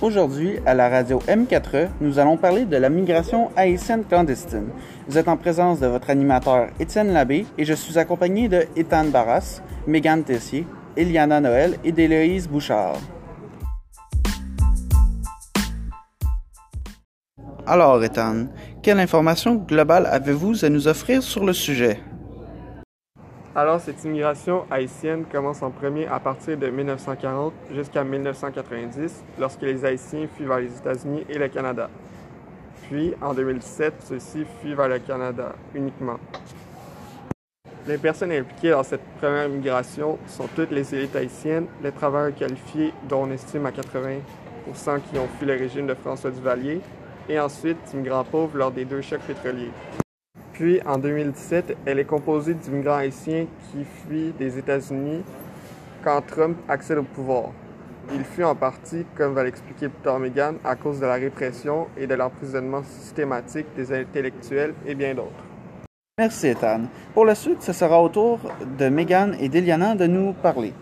Aujourd'hui, à la radio M4E, nous allons parler de la migration haïtienne clandestine. Vous êtes en présence de votre animateur Étienne Labbé et je suis accompagné de Ethan Barras, Mégane Tessier, Eliana Noël et d'Héloïse Bouchard. Alors, Ethan, quelle information globale avez-vous à nous offrir sur le sujet? Alors, cette immigration haïtienne commence en premier à partir de 1940 jusqu'à 1990, lorsque les Haïtiens fuient vers les États-Unis et le Canada. Puis, en 2017, ceux-ci fuient vers le Canada uniquement. Les personnes impliquées dans cette première migration sont toutes les élites haïtiennes, les travailleurs qualifiés, dont on estime à 80% qui ont fui le régime de François Duvalier, et ensuite immigrants pauvres lors des deux chocs pétroliers. Puis, en 2017, elle est composée d'immigrants haïtiens qui fuient des États-Unis quand Trump accède au pouvoir. Il fuit en partie, comme va l'expliquer plus tard Megan, à cause de la répression et de l'emprisonnement systématique des intellectuels et bien d'autres. Merci Ethan. Pour la suite, ce sera au tour de Megan et d'Eliana de nous parler.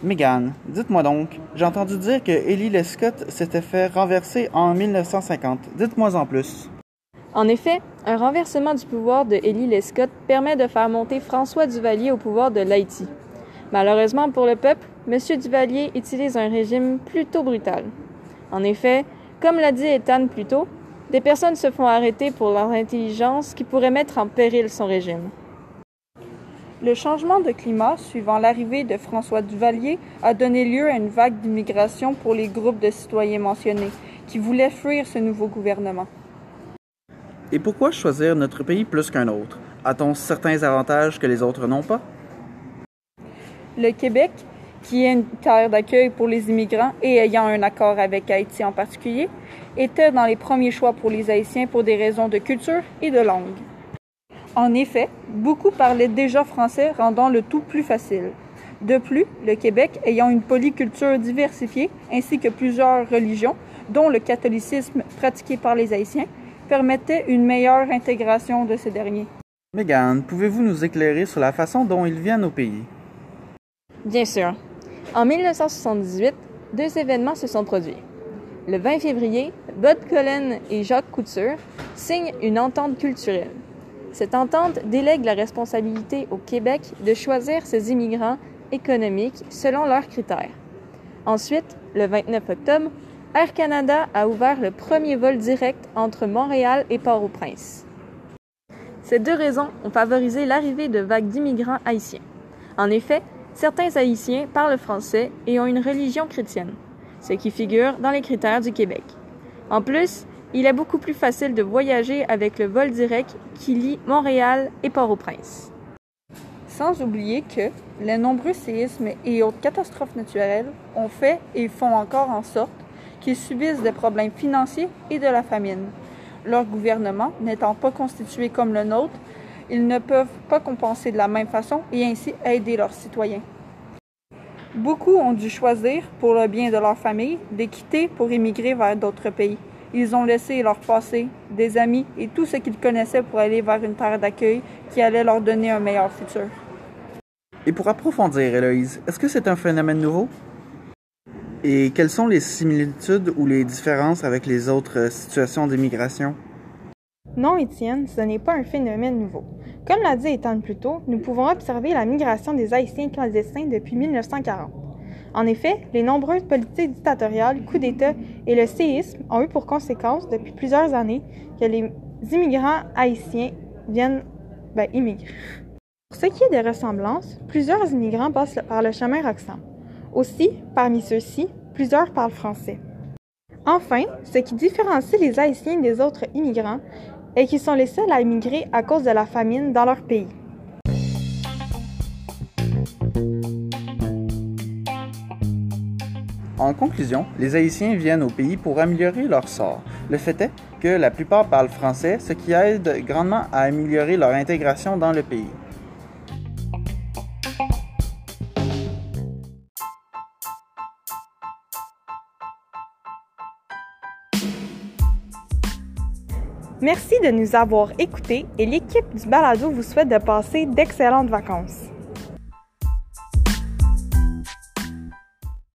Megan, dites-moi donc, j'ai entendu dire que Élie Lescott s'était fait renverser en 1950. Dites-moi en plus. En effet, un renversement du pouvoir de Élie Lescott permet de faire monter François Duvalier au pouvoir de l'Haïti. Malheureusement pour le peuple, M. Duvalier utilise un régime plutôt brutal. En effet, comme l'a dit Ethan plus tôt, des personnes se font arrêter pour leur intelligence qui pourrait mettre en péril son régime. Le changement de climat suivant l'arrivée de François Duvalier a donné lieu à une vague d'immigration pour les groupes de citoyens mentionnés qui voulaient fuir ce nouveau gouvernement. Et pourquoi choisir notre pays plus qu'un autre? A-t-on certains avantages que les autres n'ont pas? Le Québec, qui est une terre d'accueil pour les immigrants et ayant un accord avec Haïti en particulier, était dans les premiers choix pour les Haïtiens pour des raisons de culture et de langue. En effet, beaucoup parlaient déjà français, rendant le tout plus facile. De plus, le Québec ayant une polyculture diversifiée ainsi que plusieurs religions, dont le catholicisme pratiqué par les Haïtiens, permettait une meilleure intégration de ces derniers. Megan, pouvez-vous nous éclairer sur la façon dont ils viennent au pays? Bien sûr. En 1978, deux événements se sont produits. Le 20 février, Bud Cullen et Jacques Couture signent une entente culturelle. Cette entente délègue la responsabilité au Québec de choisir ses immigrants économiques selon leurs critères. Ensuite, le 29 octobre, Air Canada a ouvert le premier vol direct entre Montréal et Port-au-Prince. Ces deux raisons ont favorisé l'arrivée de vagues d'immigrants haïtiens. En effet, certains Haïtiens parlent français et ont une religion chrétienne, ce qui figure dans les critères du Québec. En plus, il est beaucoup plus facile de voyager avec le vol direct qui lie Montréal et Port-au-Prince. Sans oublier que les nombreux séismes et autres catastrophes naturelles ont fait et font encore en sorte qu'ils subissent des problèmes financiers et de la famine. Leur gouvernement n'étant pas constitué comme le nôtre, ils ne peuvent pas compenser de la même façon et ainsi aider leurs citoyens. Beaucoup ont dû choisir, pour le bien de leur famille, de quitter pour émigrer vers d'autres pays. Ils ont laissé leur passé, des amis et tout ce qu'ils connaissaient pour aller vers une terre d'accueil qui allait leur donner un meilleur futur. Et pour approfondir, Héloïse, est-ce que c'est un phénomène nouveau? Et quelles sont les similitudes ou les différences avec les autres situations d'immigration? Non, Étienne, ce n'est pas un phénomène nouveau. Comme l'a dit Ethan plus tôt, nous pouvons observer la migration des Haïtiens clandestins depuis 1940. En effet, les nombreuses politiques dictatoriales, coups d'État et le séisme ont eu pour conséquence depuis plusieurs années que les immigrants haïtiens viennent ben, immigrer. Pour ce qui est des ressemblances, plusieurs immigrants passent par le chemin Roxham. Aussi, parmi ceux-ci, plusieurs parlent français. Enfin, ce qui différencie les Haïtiens des autres immigrants est qu'ils sont les seuls à immigrer à cause de la famine dans leur pays. En conclusion, les Haïtiens viennent au pays pour améliorer leur sort. Le fait est que la plupart parlent français, ce qui aide grandement à améliorer leur intégration dans le pays. Merci de nous avoir écoutés et l'équipe du Balado vous souhaite de passer d'excellentes vacances.